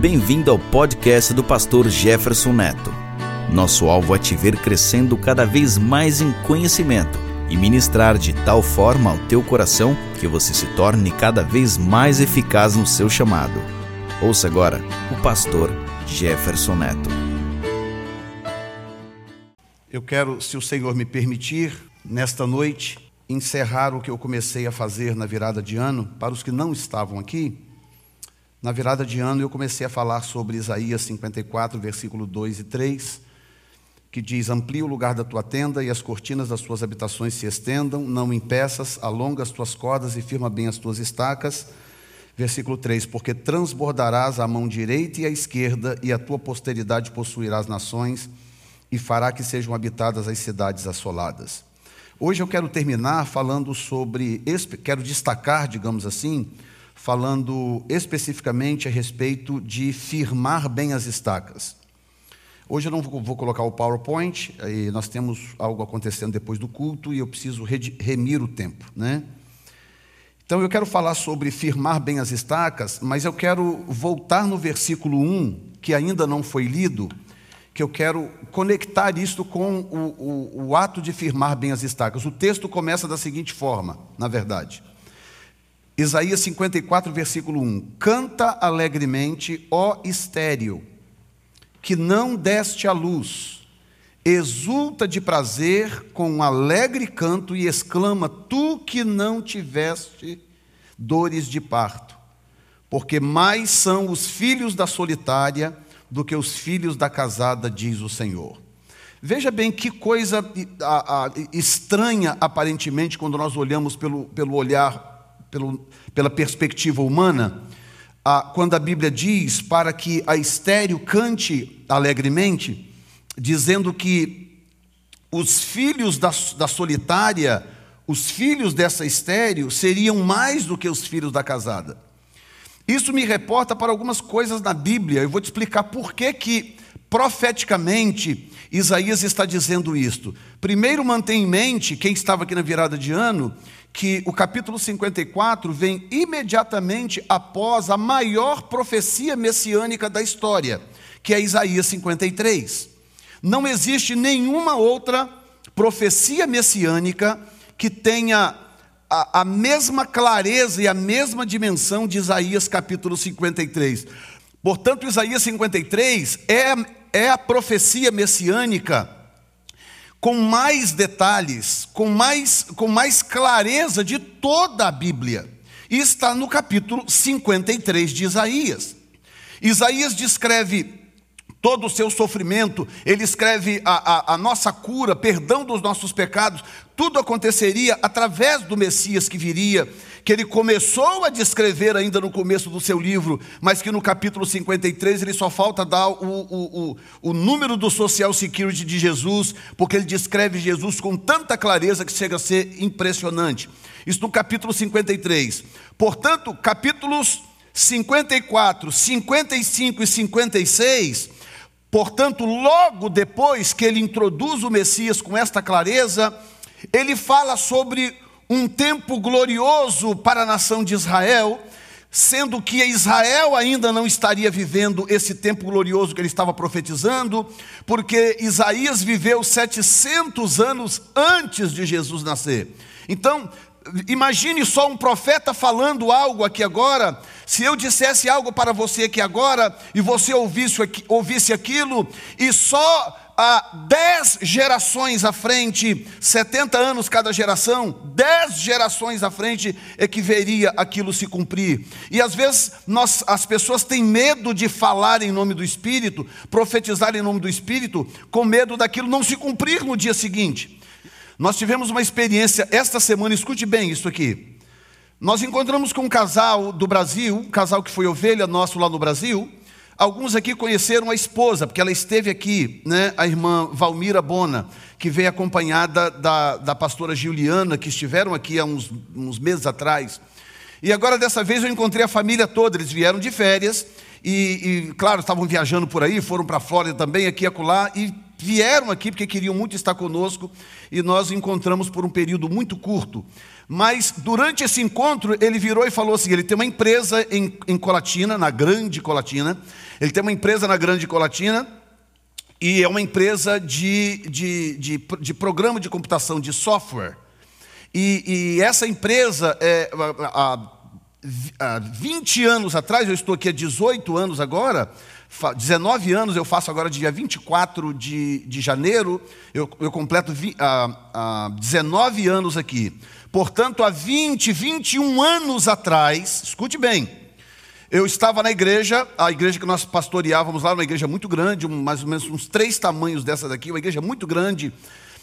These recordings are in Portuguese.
Bem-vindo ao podcast do pastor Jefferson Neto. Nosso alvo é te ver crescendo cada vez mais em conhecimento e ministrar de tal forma ao teu coração que você se torne cada vez mais eficaz no seu chamado. Ouça agora o pastor Jefferson Neto. Eu quero, se o Senhor me permitir, nesta noite, encerrar o que eu comecei a fazer na virada de ano, para os que não estavam aqui na virada de ano, eu comecei a falar sobre Isaías 54, versículo 2 e 3, que diz: Amplia o lugar da tua tenda e as cortinas das tuas habitações se estendam, não impeças, alonga as tuas cordas e firma bem as tuas estacas. Versículo 3: Porque transbordarás a mão direita e a esquerda, e a tua posteridade possuirá as nações, e fará que sejam habitadas as cidades assoladas. Hoje eu quero terminar falando sobre, quero destacar, digamos assim, falando especificamente a respeito de firmar bem as estacas. Hoje eu não vou colocar o PowerPoint, nós temos algo acontecendo depois do culto e eu preciso remir o tempo, né? Então eu quero falar sobre firmar bem as estacas, mas eu quero voltar no versículo 1, que ainda não foi lido, que eu quero conectar isto com o, o, o ato de firmar bem as estacas. O texto começa da seguinte forma, na verdade. Isaías 54, versículo 1: Canta alegremente, ó estéreo, que não deste a luz, exulta de prazer com um alegre canto e exclama: Tu que não tiveste dores de parto, porque mais são os filhos da solitária do que os filhos da casada, diz o Senhor. Veja bem que coisa estranha, aparentemente, quando nós olhamos pelo, pelo olhar pelo, pela perspectiva humana, quando a Bíblia diz para que a estéreo cante alegremente, dizendo que os filhos da, da solitária, os filhos dessa estéreo, seriam mais do que os filhos da casada. Isso me reporta para algumas coisas na Bíblia. Eu vou te explicar por que, que profeticamente Isaías está dizendo isto. Primeiro, mantém em mente, quem estava aqui na virada de ano, que o capítulo 54 vem imediatamente após a maior profecia messiânica da história, que é Isaías 53. Não existe nenhuma outra profecia messiânica que tenha a, a, mesma clareza e a mesma dimensão de Isaías capítulo 53. Portanto, Isaías 53 é, é a profecia messiânica com mais detalhes, com mais, com mais clareza de toda a Bíblia. E está no capítulo 53 de Isaías. Isaías descreve todo o seu sofrimento, ele escreve a, a, a, nossa cura, perdão dos nossos pecados, tudo aconteceria através do Messias que viria, que ele começou a descrever ainda no começo do seu livro, mas que no capítulo 53 ele só falta dar o, o, o, o número do Social Security de Jesus, porque ele descreve Jesus com tanta clareza que chega a ser impressionante. Isso no capítulo 53. Portanto, capítulos 54, 55 e 56 Portanto, logo depois que ele introduz o Messias com esta clareza, ele fala sobre um tempo glorioso para a nação de Israel, sendo que Israel ainda não estaria vivendo esse tempo glorioso que ele estava profetizando, porque Isaías viveu 700 anos antes de Jesus nascer. Então, imagine só um profeta falando algo aqui agora. Se eu dissesse algo para você aqui agora e você ouvisse, ouvisse aquilo, e só há dez gerações à frente, 70 anos cada geração, dez gerações à frente é que veria aquilo se cumprir. E às vezes nós, as pessoas têm medo de falar em nome do Espírito, profetizar em nome do Espírito, com medo daquilo não se cumprir no dia seguinte. Nós tivemos uma experiência esta semana, escute bem isso aqui. Nós encontramos com um casal do Brasil, um casal que foi ovelha nosso lá no Brasil. Alguns aqui conheceram a esposa, porque ela esteve aqui, né, a irmã Valmira Bona, que veio acompanhada da, da pastora Juliana, que estiveram aqui há uns, uns meses atrás. E agora, dessa vez, eu encontrei a família toda, eles vieram de férias, e, e claro, estavam viajando por aí, foram para a Flórida também, aqui e acolá, e vieram aqui porque queriam muito estar conosco e nós encontramos por um período muito curto. Mas durante esse encontro, ele virou e falou assim: ele tem uma empresa em, em Colatina, na Grande Colatina. Ele tem uma empresa na Grande Colatina e é uma empresa de, de, de, de programa de computação, de software. E, e essa empresa, é, há, há 20 anos atrás, eu estou aqui há 18 anos agora, 19 anos eu faço agora, dia 24 de, de janeiro, eu, eu completo vi, há, há 19 anos aqui. Portanto, há 20, 21 anos atrás, escute bem, eu estava na igreja, a igreja que nós pastoreávamos lá, uma igreja muito grande, mais ou menos uns três tamanhos dessa daqui, uma igreja muito grande,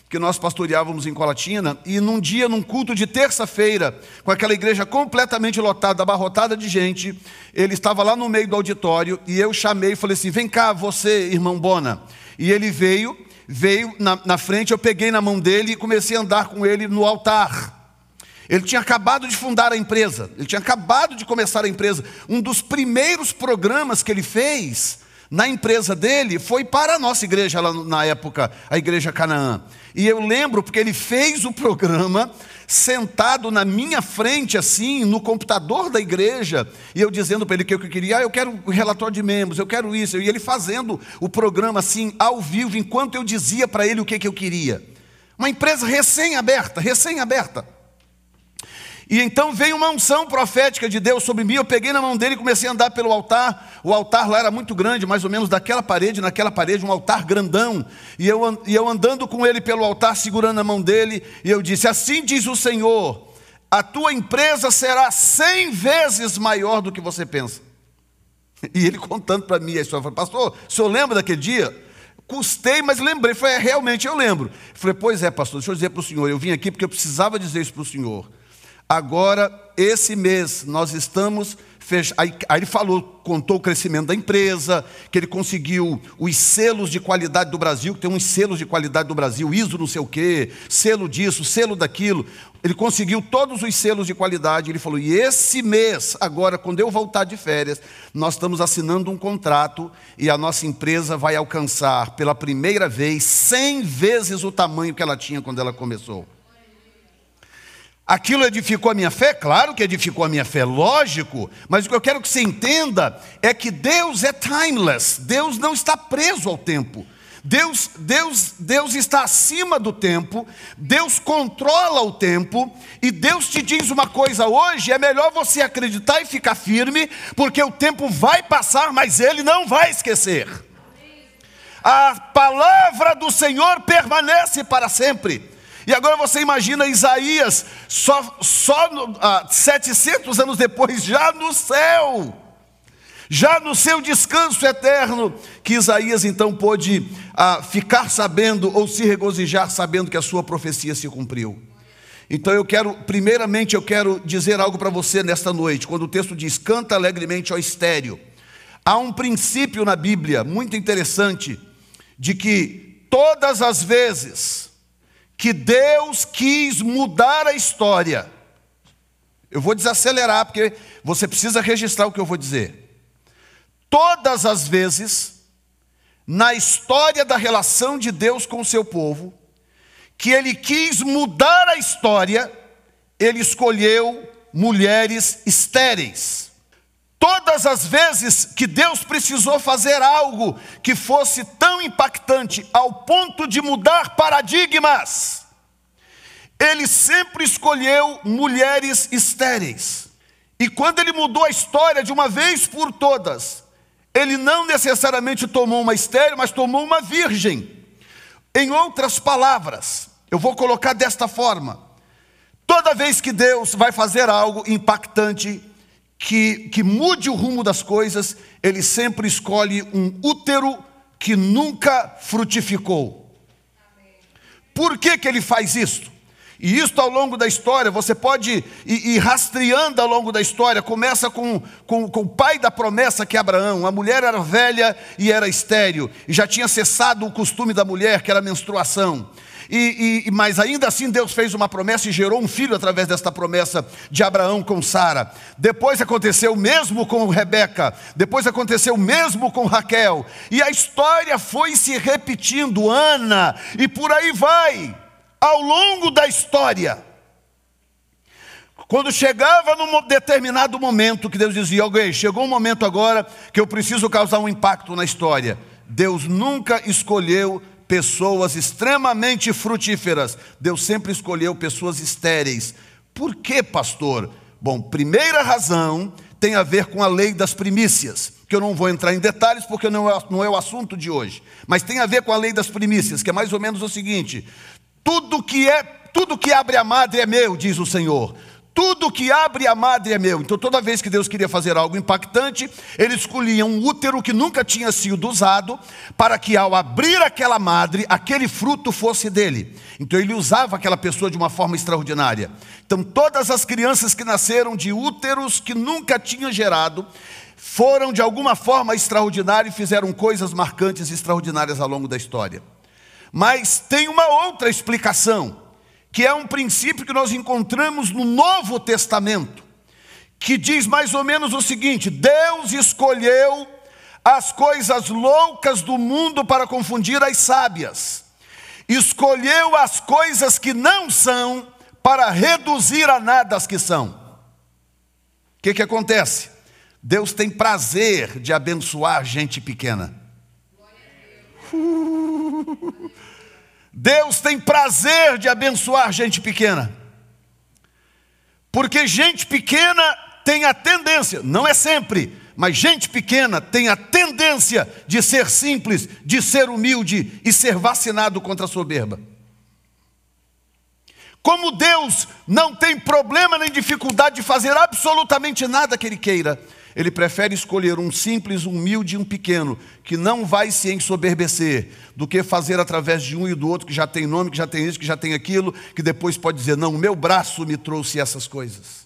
que nós pastoreávamos em Colatina, e num dia, num culto de terça-feira, com aquela igreja completamente lotada, abarrotada de gente, ele estava lá no meio do auditório, e eu chamei e falei assim: vem cá, você, irmão Bona. E ele veio, veio na, na frente, eu peguei na mão dele e comecei a andar com ele no altar. Ele tinha acabado de fundar a empresa, ele tinha acabado de começar a empresa. Um dos primeiros programas que ele fez na empresa dele foi para a nossa igreja lá na época, a igreja Canaã. E eu lembro porque ele fez o programa sentado na minha frente assim, no computador da igreja, e eu dizendo para ele que eu queria, ah, eu quero o relatório de membros, eu quero isso, e ele fazendo o programa assim ao vivo enquanto eu dizia para ele o que que eu queria. Uma empresa recém-aberta, recém-aberta. E então veio uma unção profética de Deus sobre mim. Eu peguei na mão dele e comecei a andar pelo altar. O altar lá era muito grande, mais ou menos daquela parede, naquela parede, um altar grandão. E eu, e eu andando com ele pelo altar, segurando a mão dele, e eu disse: Assim diz o Senhor, a tua empresa será cem vezes maior do que você pensa. E ele contando para mim a história, falei, pastor, o senhor lembra daquele dia? Custei, mas lembrei. Falei, é, realmente eu lembro. Falei, pois é, pastor, deixa eu dizer para o senhor, eu vim aqui porque eu precisava dizer isso para o senhor. Agora, esse mês, nós estamos fechados. Aí, aí, ele falou, contou o crescimento da empresa, que ele conseguiu os selos de qualidade do Brasil, que tem uns selos de qualidade do Brasil, ISO não sei o quê, selo disso, selo daquilo. Ele conseguiu todos os selos de qualidade. Ele falou: e esse mês, agora, quando eu voltar de férias, nós estamos assinando um contrato e a nossa empresa vai alcançar pela primeira vez 100 vezes o tamanho que ela tinha quando ela começou. Aquilo edificou a minha fé? Claro que edificou a minha fé, lógico, mas o que eu quero que você entenda é que Deus é timeless, Deus não está preso ao tempo. Deus, Deus, Deus está acima do tempo, Deus controla o tempo, e Deus te diz uma coisa hoje: é melhor você acreditar e ficar firme, porque o tempo vai passar, mas Ele não vai esquecer. A palavra do Senhor permanece para sempre. E agora você imagina Isaías, só, só ah, 700 anos depois, já no céu, já no seu descanso eterno, que Isaías então pôde ah, ficar sabendo ou se regozijar sabendo que a sua profecia se cumpriu. Então eu quero, primeiramente, eu quero dizer algo para você nesta noite, quando o texto diz: canta alegremente ao estéreo. Há um princípio na Bíblia muito interessante, de que todas as vezes que Deus quis mudar a história. Eu vou desacelerar, porque você precisa registrar o que eu vou dizer. Todas as vezes, na história da relação de Deus com o seu povo, que ele quis mudar a história, ele escolheu mulheres estéreis. Todas as vezes que Deus precisou fazer algo que fosse tão impactante ao ponto de mudar paradigmas, Ele sempre escolheu mulheres estéreis. E quando ele mudou a história de uma vez por todas, ele não necessariamente tomou uma estéreo, mas tomou uma virgem. Em outras palavras, eu vou colocar desta forma: toda vez que Deus vai fazer algo impactante, que, que mude o rumo das coisas, ele sempre escolhe um útero que nunca frutificou. Por que, que ele faz isso? E isto ao longo da história, você pode ir, ir rastreando ao longo da história. Começa com, com, com, o pai da promessa, que é Abraão. A mulher era velha e era estéril, e já tinha cessado o costume da mulher, que era a menstruação. E, e, mas ainda assim Deus fez uma promessa e gerou um filho através desta promessa de Abraão com Sara. Depois aconteceu o mesmo com Rebeca, depois aconteceu o mesmo com Raquel, e a história foi se repetindo, Ana, e por aí vai, ao longo da história. Quando chegava num determinado momento que Deus dizia, alguém, chegou um momento agora que eu preciso causar um impacto na história. Deus nunca escolheu pessoas extremamente frutíferas. Deus sempre escolheu pessoas estéreis. Por que, pastor? Bom, primeira razão tem a ver com a lei das primícias, que eu não vou entrar em detalhes porque não é, não é o assunto de hoje, mas tem a ver com a lei das primícias, que é mais ou menos o seguinte: tudo que é, tudo que abre a madre é meu, diz o Senhor. Tudo que abre a madre é meu. Então, toda vez que Deus queria fazer algo impactante, ele escolhia um útero que nunca tinha sido usado, para que ao abrir aquela madre, aquele fruto fosse dele. Então, ele usava aquela pessoa de uma forma extraordinária. Então, todas as crianças que nasceram de úteros que nunca tinham gerado, foram de alguma forma extraordinárias e fizeram coisas marcantes e extraordinárias ao longo da história. Mas tem uma outra explicação que é um princípio que nós encontramos no Novo Testamento, que diz mais ou menos o seguinte: Deus escolheu as coisas loucas do mundo para confundir as sábias, escolheu as coisas que não são para reduzir a nada as que são. O que, que acontece? Deus tem prazer de abençoar gente pequena. Deus tem prazer de abençoar gente pequena. Porque gente pequena tem a tendência, não é sempre, mas gente pequena tem a tendência de ser simples, de ser humilde e ser vacinado contra a soberba. Como Deus não tem problema nem dificuldade de fazer absolutamente nada que Ele queira, ele prefere escolher um simples, humilde e um pequeno, que não vai se ensoberbecer, do que fazer através de um e do outro, que já tem nome, que já tem isso, que já tem aquilo, que depois pode dizer: Não, o meu braço me trouxe essas coisas.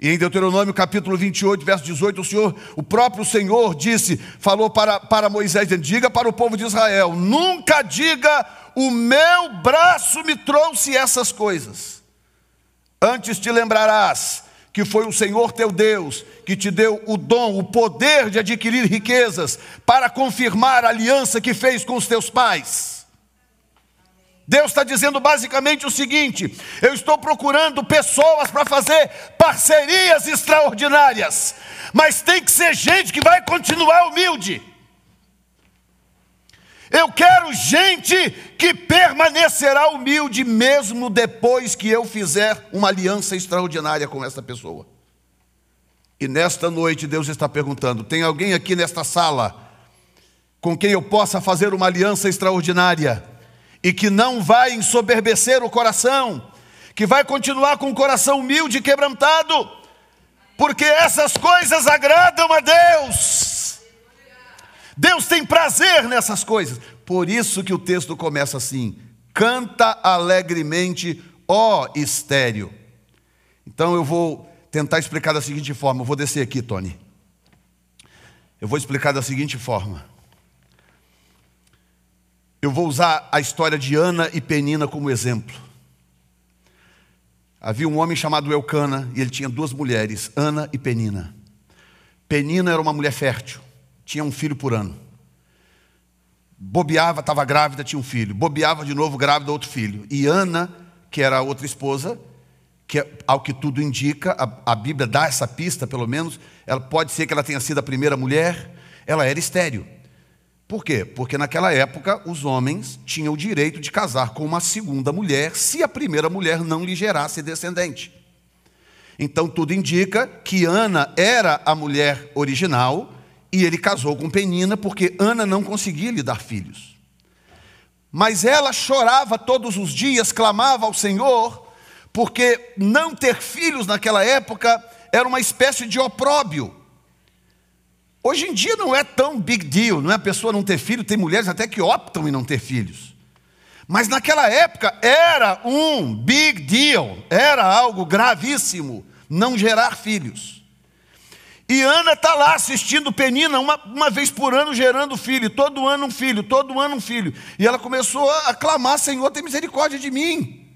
E em Deuteronômio capítulo 28, verso 18, o Senhor, o próprio Senhor disse, falou para, para Moisés, diga para o povo de Israel, nunca diga, o meu braço me trouxe essas coisas. Antes te lembrarás que foi o Senhor teu Deus que te deu o dom, o poder de adquirir riquezas, para confirmar a aliança que fez com os teus pais. Deus está dizendo basicamente o seguinte: eu estou procurando pessoas para fazer parcerias extraordinárias, mas tem que ser gente que vai continuar humilde. Eu quero gente que permanecerá humilde mesmo depois que eu fizer uma aliança extraordinária com essa pessoa. E nesta noite Deus está perguntando: tem alguém aqui nesta sala com quem eu possa fazer uma aliança extraordinária e que não vai ensoberbecer o coração, que vai continuar com o coração humilde e quebrantado, porque essas coisas agradam a Deus. Deus tem prazer nessas coisas. Por isso que o texto começa assim: canta alegremente, ó estéreo. Então eu vou tentar explicar da seguinte forma. Eu vou descer aqui, Tony. Eu vou explicar da seguinte forma. Eu vou usar a história de Ana e Penina como exemplo. Havia um homem chamado Elcana e ele tinha duas mulheres, Ana e Penina. Penina era uma mulher fértil tinha um filho por ano. Bobeava, estava grávida, tinha um filho. Bobeava de novo, grávida, outro filho. E Ana, que era a outra esposa, que ao que tudo indica, a, a Bíblia dá essa pista, pelo menos, ela pode ser que ela tenha sido a primeira mulher, ela era estéril. Por quê? Porque naquela época os homens tinham o direito de casar com uma segunda mulher se a primeira mulher não lhe gerasse descendente. Então tudo indica que Ana era a mulher original e ele casou com Penina porque Ana não conseguia lhe dar filhos. Mas ela chorava todos os dias, clamava ao Senhor, porque não ter filhos naquela época era uma espécie de opróbio. Hoje em dia não é tão big deal, não é a pessoa não ter filho, tem mulheres até que optam em não ter filhos. Mas naquela época era um big deal, era algo gravíssimo não gerar filhos. E Ana está lá assistindo Penina, uma, uma vez por ano gerando filho, todo ano um filho, todo ano um filho. E ela começou a clamar: Senhor, tem misericórdia de mim,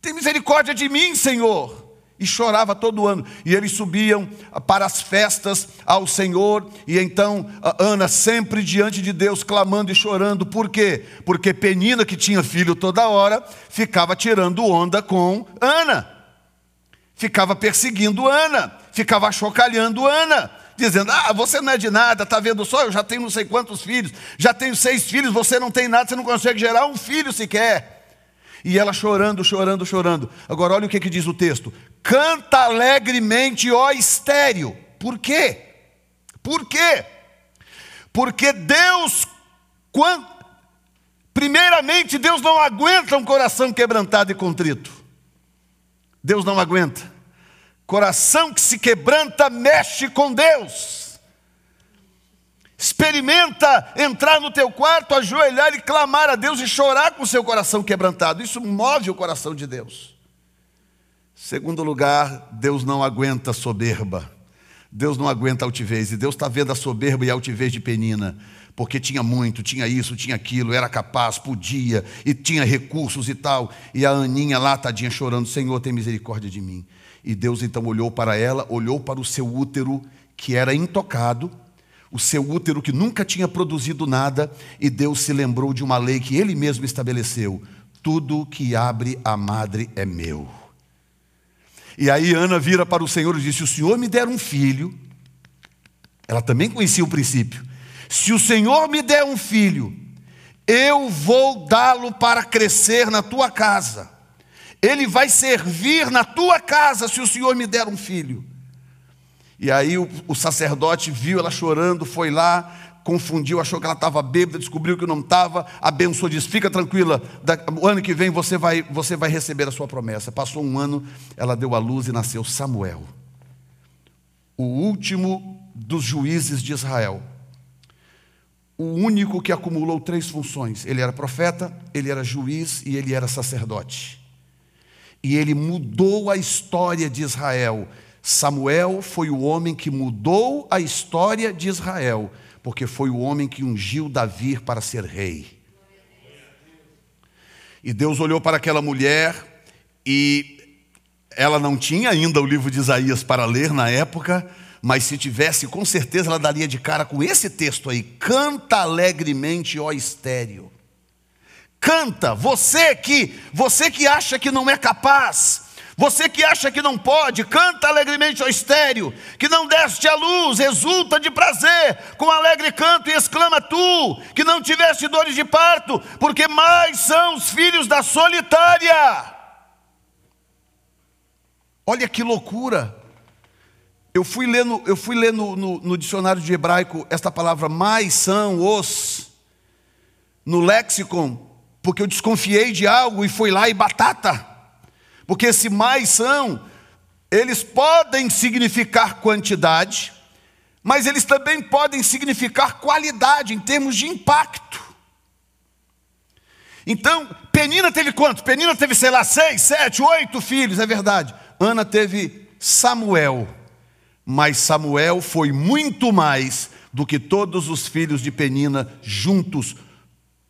tem misericórdia de mim, Senhor e chorava todo ano. E eles subiam para as festas ao Senhor, e então Ana sempre diante de Deus clamando e chorando. Por quê? Porque Penina, que tinha filho toda hora, ficava tirando onda com Ana. Ficava perseguindo Ana, ficava chocalhando Ana dizendo: Ah, você não é de nada, está vendo só? Eu já tenho não sei quantos filhos, já tenho seis filhos, você não tem nada, você não consegue gerar um filho sequer. E ela chorando, chorando, chorando. Agora, olha o que, que diz o texto: Canta alegremente, ó estéreo. Por quê? Por quê? Porque Deus, quando, primeiramente, Deus não aguenta um coração quebrantado e contrito. Deus não aguenta. Coração que se quebranta mexe com Deus. Experimenta entrar no teu quarto, ajoelhar e clamar a Deus e chorar com o seu coração quebrantado. Isso move o coração de Deus. Segundo lugar, Deus não aguenta soberba. Deus não aguenta altivez. E Deus está vendo a soberba e a altivez de Penina. Porque tinha muito, tinha isso, tinha aquilo, era capaz, podia, e tinha recursos e tal. E a Aninha lá, tadinha, chorando: Senhor, tem misericórdia de mim. E Deus então olhou para ela, olhou para o seu útero, que era intocado, o seu útero que nunca tinha produzido nada, e Deus se lembrou de uma lei que ele mesmo estabeleceu: tudo que abre a madre é meu. E aí Ana vira para o Senhor e disse: Se o Senhor me der um filho, ela também conhecia o princípio. Se o Senhor me der um filho, eu vou dá-lo para crescer na tua casa. Ele vai servir na tua casa se o Senhor me der um filho. E aí o, o sacerdote viu ela chorando, foi lá, confundiu, achou que ela estava bêbada, descobriu que não estava, abençoou, disse: Fica tranquila, o ano que vem você vai, você vai receber a sua promessa. Passou um ano, ela deu à luz e nasceu Samuel, o último dos juízes de Israel, o único que acumulou três funções: ele era profeta, ele era juiz e ele era sacerdote. E ele mudou a história de Israel Samuel foi o homem que mudou a história de Israel, porque foi o homem que ungiu Davi para ser rei. E Deus olhou para aquela mulher e ela não tinha ainda o livro de Isaías para ler na época, mas se tivesse, com certeza ela daria de cara com esse texto aí: Canta alegremente, ó estéreo. Canta, você que, você que acha que não é capaz, você que acha que não pode, canta alegremente ao estéreo, que não deste a luz, exulta de prazer, com alegre canto e exclama tu, que não tiveste dores de parto, porque mais são os filhos da solitária. Olha que loucura. Eu fui ler, no, eu fui ler no, no, no dicionário de hebraico esta palavra mais são os, no lexicon, porque eu desconfiei de algo e fui lá e batata. Porque esse mais são, eles podem significar quantidade, mas eles também podem significar qualidade em termos de impacto. Então, Penina teve quanto? Penina teve, sei lá, seis, sete, oito filhos, é verdade. Ana teve Samuel, mas Samuel foi muito mais do que todos os filhos de Penina juntos,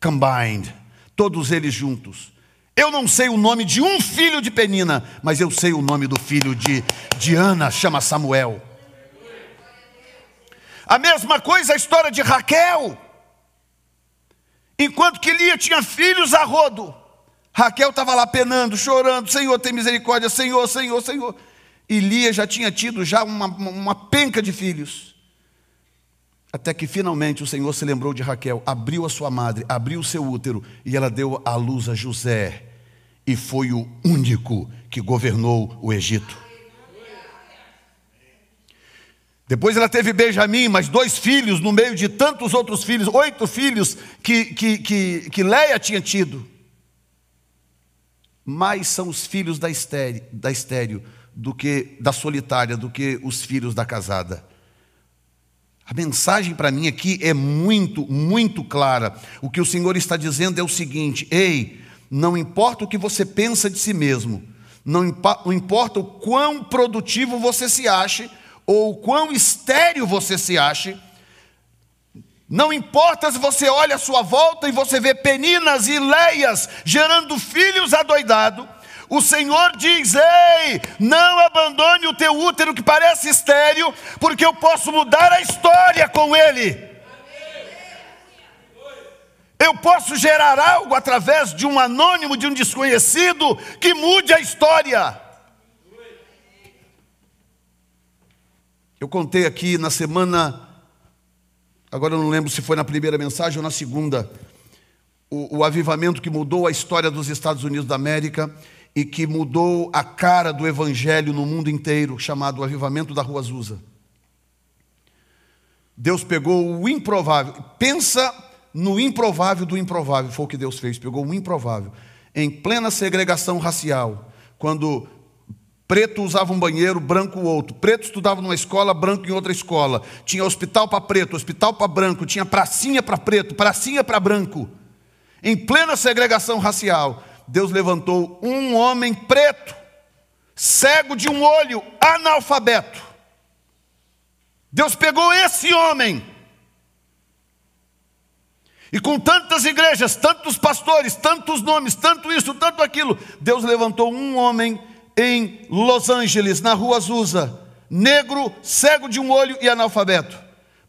combined, todos eles juntos. Eu não sei o nome de um filho de Penina, mas eu sei o nome do filho de, de Ana, chama Samuel. A mesma coisa a história de Raquel. Enquanto que Lia tinha filhos a rodo, Raquel estava lá penando, chorando, Senhor tem misericórdia, Senhor, Senhor, Senhor. E Lia já tinha tido já uma, uma penca de filhos. Até que finalmente o Senhor se lembrou de Raquel, abriu a sua madre, abriu o seu útero e ela deu à luz a José. E foi o único que governou o Egito. Depois ela teve Benjamim, mais dois filhos, no meio de tantos outros filhos, oito filhos que, que, que, que Leia tinha tido. Mais são os filhos da estéreo, da estéreo do que da solitária, do que os filhos da casada. A mensagem para mim aqui é muito, muito clara. O que o Senhor está dizendo é o seguinte: ei, não importa o que você pensa de si mesmo, não importa o quão produtivo você se ache, ou quão estéril você se ache, não importa se você olha à sua volta e você vê peninas e leias gerando filhos adoidados, o Senhor diz: Ei, não abandone o teu útero que parece estéril, porque eu posso mudar a história com ele. Eu posso gerar algo através de um anônimo, de um desconhecido, que mude a história. Eu contei aqui na semana, agora eu não lembro se foi na primeira mensagem ou na segunda, o, o avivamento que mudou a história dos Estados Unidos da América e que mudou a cara do evangelho no mundo inteiro, chamado o Avivamento da Rua Azusa. Deus pegou o improvável. Pensa no improvável do improvável, foi o que Deus fez, pegou o improvável, em plena segregação racial, quando preto usava um banheiro, branco outro, preto estudava numa escola, branco em outra escola, tinha hospital para preto, hospital para branco, tinha pracinha para preto, pracinha para branco, em plena segregação racial, Deus levantou um homem preto, cego de um olho, analfabeto. Deus pegou esse homem e com tantas igrejas, tantos pastores, tantos nomes, tanto isso, tanto aquilo, Deus levantou um homem em Los Angeles, na rua Azusa, negro, cego de um olho e analfabeto.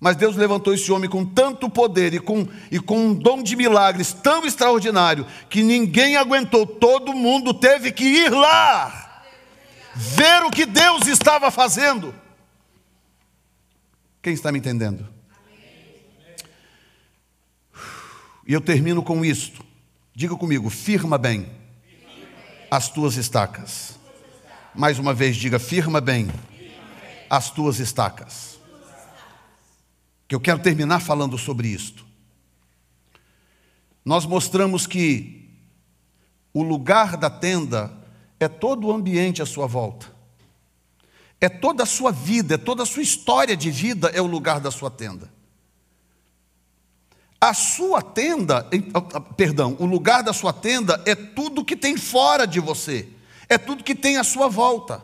Mas Deus levantou esse homem com tanto poder e com, e com um dom de milagres tão extraordinário que ninguém aguentou, todo mundo teve que ir lá, ver o que Deus estava fazendo. Quem está me entendendo? E eu termino com isto. Diga comigo, firma bem as tuas estacas. Mais uma vez, diga, firma bem as tuas estacas. Que eu quero terminar falando sobre isto. Nós mostramos que o lugar da tenda é todo o ambiente à sua volta. É toda a sua vida, é toda a sua história de vida é o lugar da sua tenda. A sua tenda, perdão, o lugar da sua tenda é tudo que tem fora de você, é tudo que tem à sua volta.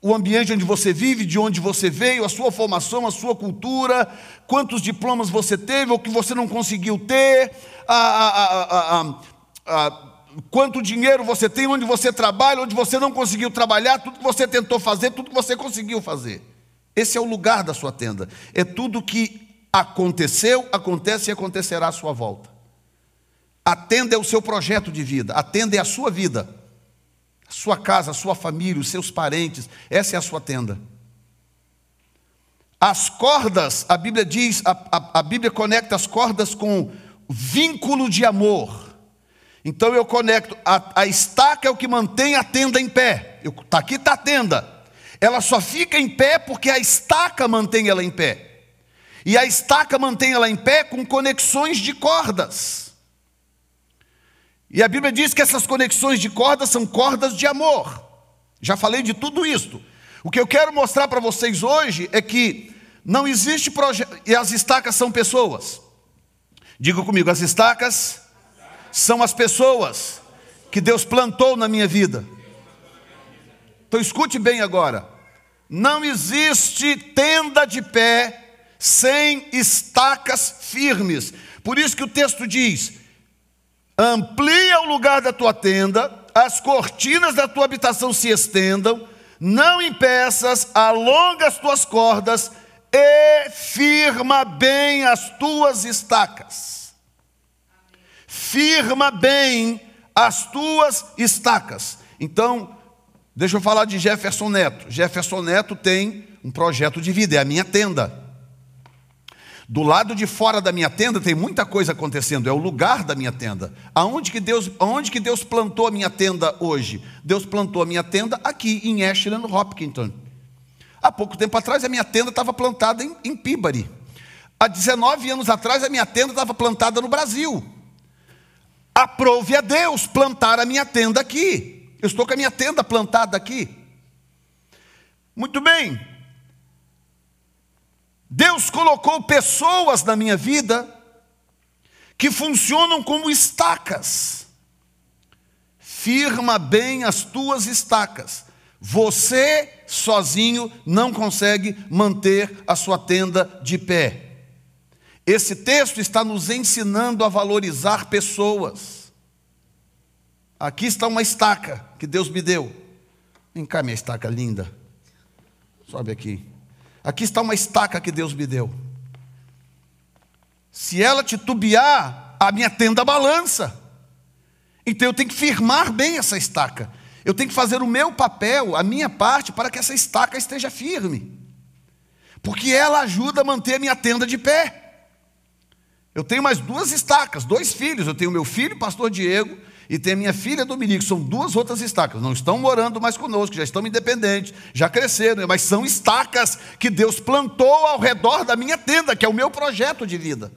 O ambiente onde você vive, de onde você veio, a sua formação, a sua cultura, quantos diplomas você teve ou que você não conseguiu ter, a, a, a, quanto dinheiro você tem, onde você trabalha, onde você não conseguiu trabalhar, tudo que você tentou fazer, tudo que você conseguiu fazer. Esse é o lugar da sua tenda. É tudo que Aconteceu, acontece e acontecerá à sua volta. Atenda é o seu projeto de vida, atenda é a sua vida, a sua casa, sua família, os seus parentes, essa é a sua tenda. As cordas, a Bíblia diz, a, a, a Bíblia conecta as cordas com vínculo de amor. Então eu conecto, a, a estaca é o que mantém a tenda em pé. Está aqui está a tenda. Ela só fica em pé porque a estaca mantém ela em pé. E a estaca mantém ela em pé com conexões de cordas. E a Bíblia diz que essas conexões de cordas são cordas de amor. Já falei de tudo isso. O que eu quero mostrar para vocês hoje é que não existe projeto. E as estacas são pessoas. Diga comigo: as estacas são as pessoas que Deus plantou na minha vida. Então escute bem agora. Não existe tenda de pé sem estacas firmes. Por isso que o texto diz: amplia o lugar da tua tenda, as cortinas da tua habitação se estendam, não impeças, alonga as tuas cordas e firma bem as tuas estacas. Firma bem as tuas estacas. Então, deixa eu falar de Jefferson Neto. Jefferson Neto tem um projeto de vida, é a minha tenda. Do lado de fora da minha tenda tem muita coisa acontecendo, é o lugar da minha tenda. Aonde que Deus, aonde que Deus plantou a minha tenda hoje? Deus plantou a minha tenda aqui em Ashland, Hopkinton. Há pouco tempo atrás a minha tenda estava plantada em, em Peabody. Há 19 anos atrás a minha tenda estava plantada no Brasil. Aprove a Deus plantar a minha tenda aqui. Eu estou com a minha tenda plantada aqui. Muito bem, Deus colocou pessoas na minha vida que funcionam como estacas. Firma bem as tuas estacas. Você sozinho não consegue manter a sua tenda de pé. Esse texto está nos ensinando a valorizar pessoas. Aqui está uma estaca que Deus me deu. Vem cá, minha estaca linda. Sobe aqui. Aqui está uma estaca que Deus me deu. Se ela titubear, a minha tenda balança. Então eu tenho que firmar bem essa estaca. Eu tenho que fazer o meu papel, a minha parte, para que essa estaca esteja firme. Porque ela ajuda a manter a minha tenda de pé. Eu tenho mais duas estacas, dois filhos. Eu tenho meu filho, pastor Diego, e tenho a minha filha Dominique. São duas outras estacas. Não estão morando mais conosco, já estão independentes, já cresceram, mas são estacas que Deus plantou ao redor da minha tenda, que é o meu projeto de vida.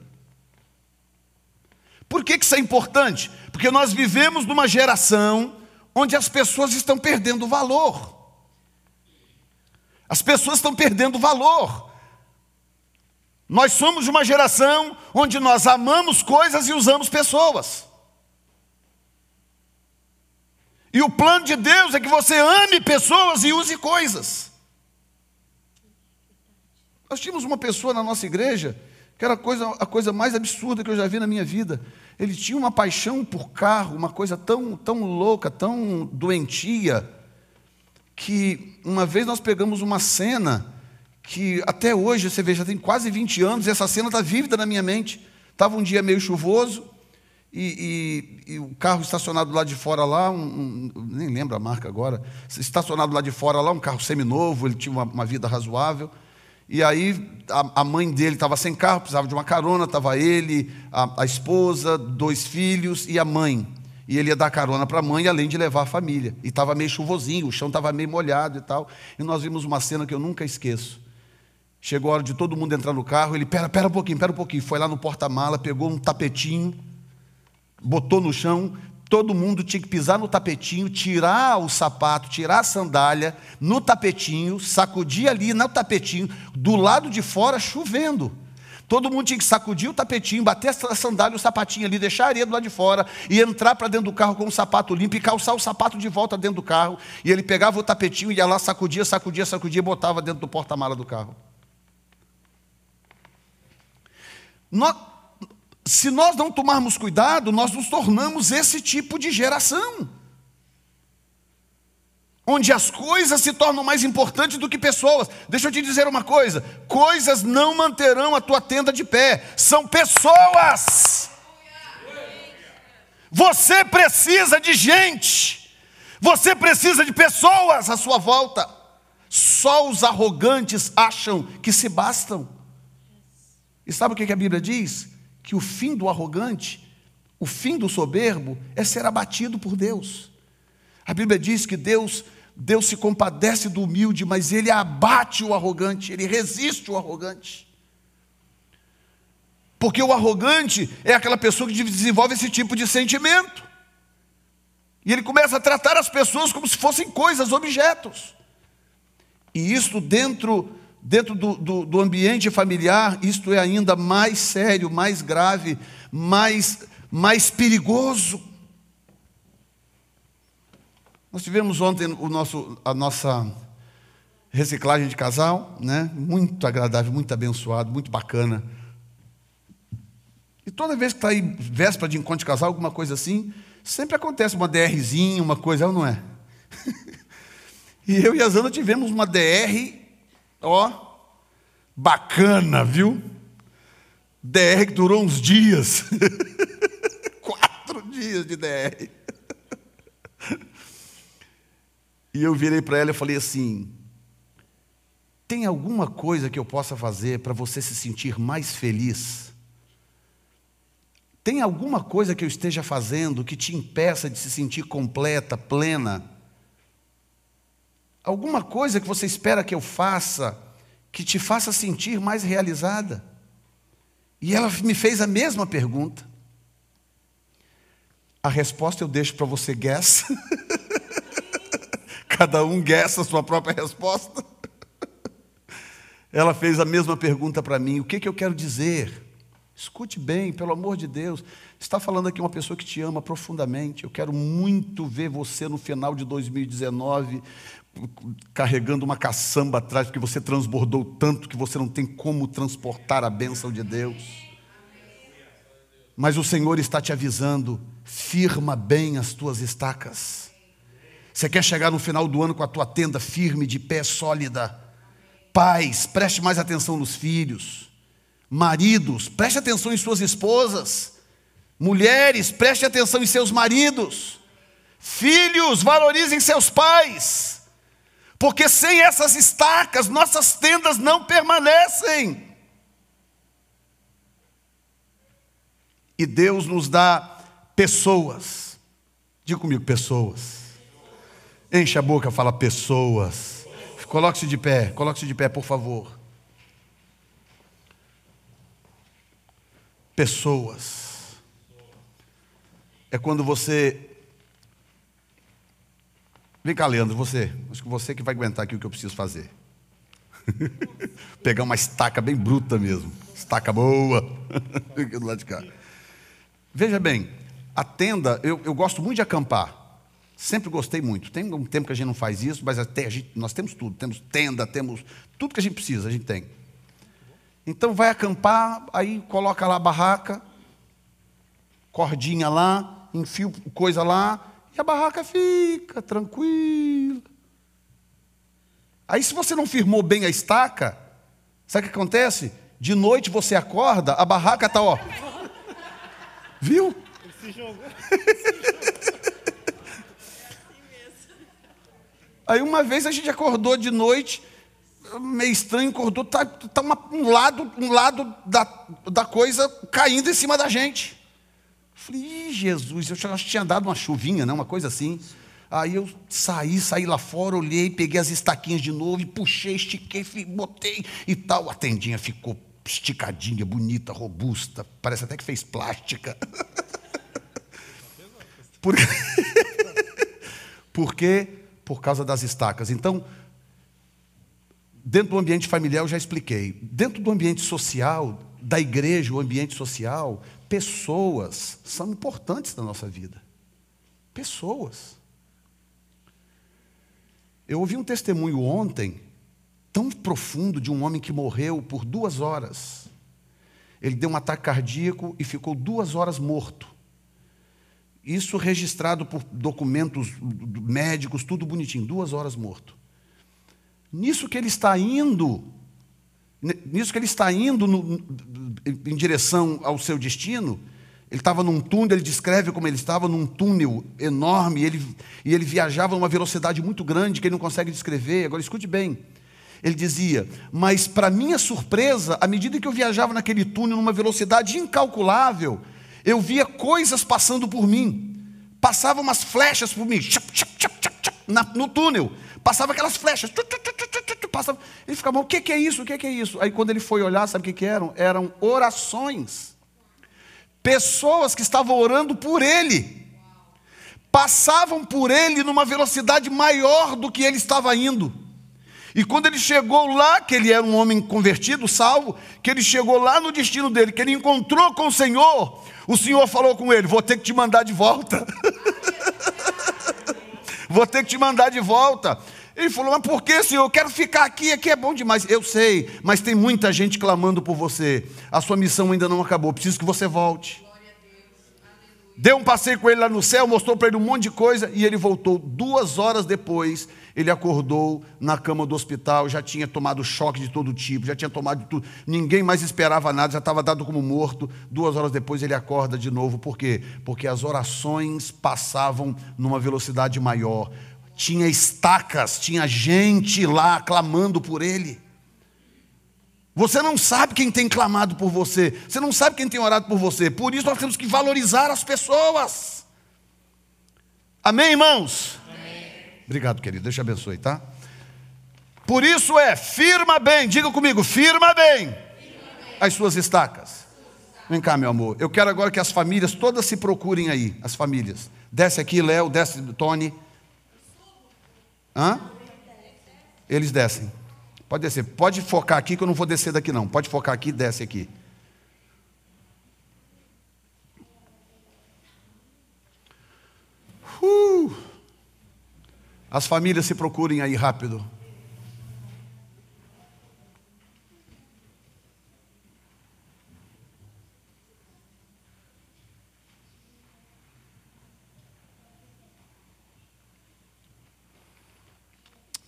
Por que isso é importante? Porque nós vivemos numa geração onde as pessoas estão perdendo valor. As pessoas estão perdendo valor. Nós somos uma geração onde nós amamos coisas e usamos pessoas. E o plano de Deus é que você ame pessoas e use coisas. Nós tínhamos uma pessoa na nossa igreja que era a coisa, a coisa mais absurda que eu já vi na minha vida. Ele tinha uma paixão por carro, uma coisa tão, tão louca, tão doentia, que uma vez nós pegamos uma cena que até hoje, você vê, já tem quase 20 anos, e essa cena está vívida na minha mente. Estava um dia meio chuvoso, e, e, e, o carro estacionado lá de fora lá, um, um, nem lembro a marca agora, estacionado lá de fora lá, um carro seminovo, ele tinha uma, uma vida razoável. E aí a, a mãe dele estava sem carro, precisava de uma carona, estava ele, a, a esposa, dois filhos e a mãe. E ele ia dar carona para a mãe, além de levar a família. E estava meio chuvosinho, o chão estava meio molhado e tal. E nós vimos uma cena que eu nunca esqueço. Chegou a hora de todo mundo entrar no carro, ele, pera, pera um pouquinho, pera um pouquinho. Foi lá no porta-mala, pegou um tapetinho, botou no chão, todo mundo tinha que pisar no tapetinho, tirar o sapato, tirar a sandália no tapetinho, sacudir ali no tapetinho, do lado de fora chovendo. Todo mundo tinha que sacudir o tapetinho, bater a sandália, o sapatinho ali, deixar a areia do lado de fora e entrar para dentro do carro com o sapato limpo e calçar o sapato de volta dentro do carro. E ele pegava o tapetinho ia lá, sacudia, sacudia, sacudia e botava dentro do porta-mala do carro. Se nós não tomarmos cuidado, nós nos tornamos esse tipo de geração. Onde as coisas se tornam mais importantes do que pessoas. Deixa eu te dizer uma coisa: coisas não manterão a tua tenda de pé, são pessoas. Você precisa de gente, você precisa de pessoas à sua volta. Só os arrogantes acham que se bastam. E sabe o que a Bíblia diz? Que o fim do arrogante, o fim do soberbo, é ser abatido por Deus. A Bíblia diz que Deus, Deus se compadece do humilde, mas ele abate o arrogante, ele resiste o arrogante. Porque o arrogante é aquela pessoa que desenvolve esse tipo de sentimento. E ele começa a tratar as pessoas como se fossem coisas, objetos. E isso dentro Dentro do, do, do, ambiente familiar, isto é ainda mais sério, mais grave, mais, mais perigoso. Nós tivemos ontem o nosso, a nossa reciclagem de casal, né? muito agradável, muito abençoado, muito bacana. E toda vez que está aí véspera de encontro de casal, alguma coisa assim, sempre acontece uma DRzinha, uma coisa, não é? e eu e a Zana tivemos uma DR Ó, bacana, viu? DR que durou uns dias. Quatro dias de DR. E eu virei para ela e falei assim: tem alguma coisa que eu possa fazer para você se sentir mais feliz? Tem alguma coisa que eu esteja fazendo que te impeça de se sentir completa, plena? Alguma coisa que você espera que eu faça que te faça sentir mais realizada? E ela me fez a mesma pergunta. A resposta eu deixo para você guess. Cada um guess a sua própria resposta. Ela fez a mesma pergunta para mim: o que, que eu quero dizer? Escute bem, pelo amor de Deus. Está falando aqui uma pessoa que te ama profundamente. Eu quero muito ver você no final de 2019 carregando uma caçamba atrás, porque você transbordou tanto que você não tem como transportar a bênção de Deus. Mas o Senhor está te avisando: firma bem as tuas estacas. Você quer chegar no final do ano com a tua tenda firme, de pé, sólida. Pais, preste mais atenção nos filhos. Maridos, preste atenção em suas esposas. Mulheres, preste atenção em seus maridos. Filhos, valorizem seus pais. Porque sem essas estacas, nossas tendas não permanecem. E Deus nos dá pessoas. Diga comigo, pessoas. Enche a boca, fala pessoas. Coloque-se de pé, coloque-se de pé, por favor. Pessoas. É quando você. Vem cá, Leandro, você. Acho que você que vai aguentar aqui o que eu preciso fazer. Pegar uma estaca bem bruta mesmo. Estaca boa. do lado de cá. Veja bem, a tenda, eu, eu gosto muito de acampar. Sempre gostei muito. Tem um tempo que a gente não faz isso, mas até gente, nós temos tudo. Temos tenda, temos tudo que a gente precisa, a gente tem. Então vai acampar, aí coloca lá a barraca, cordinha lá, enfia coisa lá, e a barraca fica tranquila. Aí se você não firmou bem a estaca, sabe o que acontece? De noite você acorda, a barraca está, ó. Viu? Ele se jogou. Aí uma vez a gente acordou de noite, meio estranho, acordou, tá, tá um lado, um lado da, da coisa caindo em cima da gente. Falei, Jesus, eu acho que tinha dado uma chuvinha, né, uma coisa assim. Aí eu saí, saí lá fora, olhei, peguei as estaquinhas de novo e puxei, estiquei, botei e tal. A tendinha ficou esticadinha, bonita, robusta, parece até que fez plástica. Por... Porque por causa das estacas. Então, dentro do ambiente familiar, eu já expliquei. Dentro do ambiente social, da igreja, o ambiente social, pessoas são importantes na nossa vida. Pessoas. Eu ouvi um testemunho ontem, tão profundo, de um homem que morreu por duas horas. Ele deu um ataque cardíaco e ficou duas horas morto. Isso registrado por documentos médicos, tudo bonitinho, duas horas morto. Nisso que ele está indo, nisso que ele está indo no, em direção ao seu destino, ele estava num túnel, ele descreve como ele estava num túnel enorme, e ele, e ele viajava numa velocidade muito grande que ele não consegue descrever. Agora escute bem. Ele dizia: Mas, para minha surpresa, à medida que eu viajava naquele túnel numa velocidade incalculável, eu via coisas passando por mim. Passavam umas flechas por mim, no túnel. Passava aquelas flechas. Passava. Ele ficava, o que é isso? O que é isso? Aí quando ele foi olhar, sabe o que eram? Eram orações. Pessoas que estavam orando por ele. Passavam por ele numa velocidade maior do que ele estava indo. E quando ele chegou lá, que ele era um homem convertido, salvo, que ele chegou lá no destino dele, que ele encontrou com o Senhor, o Senhor falou com ele: Vou ter que te mandar de volta. Vou ter que te mandar de volta. Ele falou: Mas por que, Senhor? Eu quero ficar aqui, aqui é bom demais. Eu sei, mas tem muita gente clamando por você. A sua missão ainda não acabou, preciso que você volte. Deu um passeio com ele lá no céu, mostrou para ele um monte de coisa e ele voltou. Duas horas depois, ele acordou na cama do hospital, já tinha tomado choque de todo tipo, já tinha tomado de tudo. Ninguém mais esperava nada, já estava dado como morto. Duas horas depois ele acorda de novo. Por quê? Porque as orações passavam numa velocidade maior. Tinha estacas, tinha gente lá clamando por ele. Você não sabe quem tem clamado por você, você não sabe quem tem orado por você, por isso nós temos que valorizar as pessoas. Amém, irmãos? Amém. Obrigado, querido, te abençoe, tá? Por isso é, firma bem, diga comigo, firma bem, firma bem. as suas estacas. Vem cá, meu amor, eu quero agora que as famílias todas se procurem aí, as famílias. Desce aqui, Léo, desce, Tony. Hã? Eles descem. Pode descer, pode focar aqui que eu não vou descer daqui não. Pode focar aqui, desce aqui. Uh! As famílias se procurem aí rápido.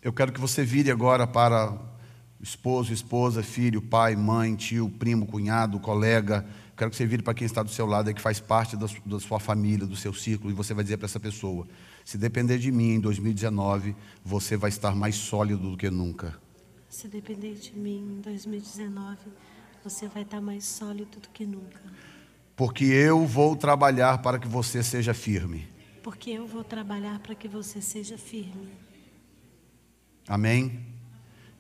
Eu quero que você vire agora para esposo, esposa, filho, pai, mãe, tio, primo, cunhado, colega. Quero que você vire para quem está do seu lado e que faz parte da, da sua família, do seu círculo, e você vai dizer para essa pessoa: se depender de mim em 2019, você vai estar mais sólido do que nunca. Se depender de mim em 2019, você vai estar mais sólido do que nunca. Porque eu vou trabalhar para que você seja firme. Porque eu vou trabalhar para que você seja firme. Amém?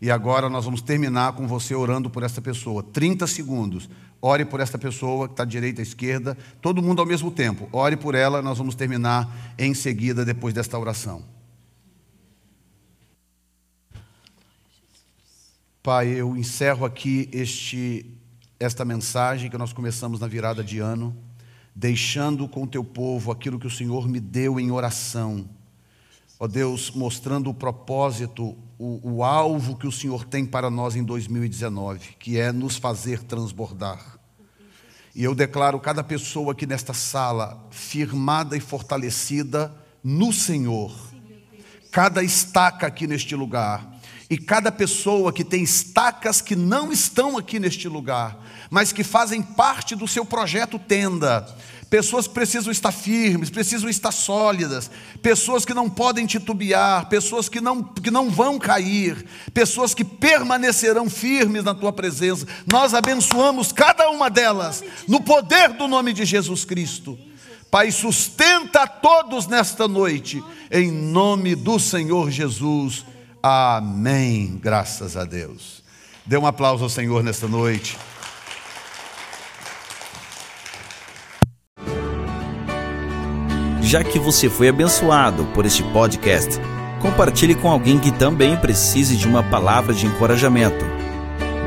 E agora nós vamos terminar com você orando por essa pessoa. 30 segundos. Ore por essa pessoa que está direita à esquerda, todo mundo ao mesmo tempo. Ore por ela, nós vamos terminar em seguida depois desta oração. Pai, eu encerro aqui este, esta mensagem que nós começamos na virada de ano, deixando com o teu povo aquilo que o Senhor me deu em oração Ó Deus, mostrando o propósito, o, o alvo que o Senhor tem para nós em 2019, que é nos fazer transbordar. E eu declaro cada pessoa aqui nesta sala firmada e fortalecida no Senhor. Cada estaca aqui neste lugar. E cada pessoa que tem estacas que não estão aqui neste lugar, mas que fazem parte do seu projeto tenda, pessoas que precisam estar firmes, precisam estar sólidas, pessoas que não podem titubear, pessoas que não, que não vão cair, pessoas que permanecerão firmes na tua presença. Nós abençoamos cada uma delas no poder do nome de Jesus Cristo. Pai, sustenta a todos nesta noite, em nome do Senhor Jesus. Amém. Graças a Deus. Dê um aplauso ao Senhor nesta noite. Já que você foi abençoado por este podcast, compartilhe com alguém que também precise de uma palavra de encorajamento.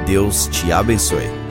Deus te abençoe.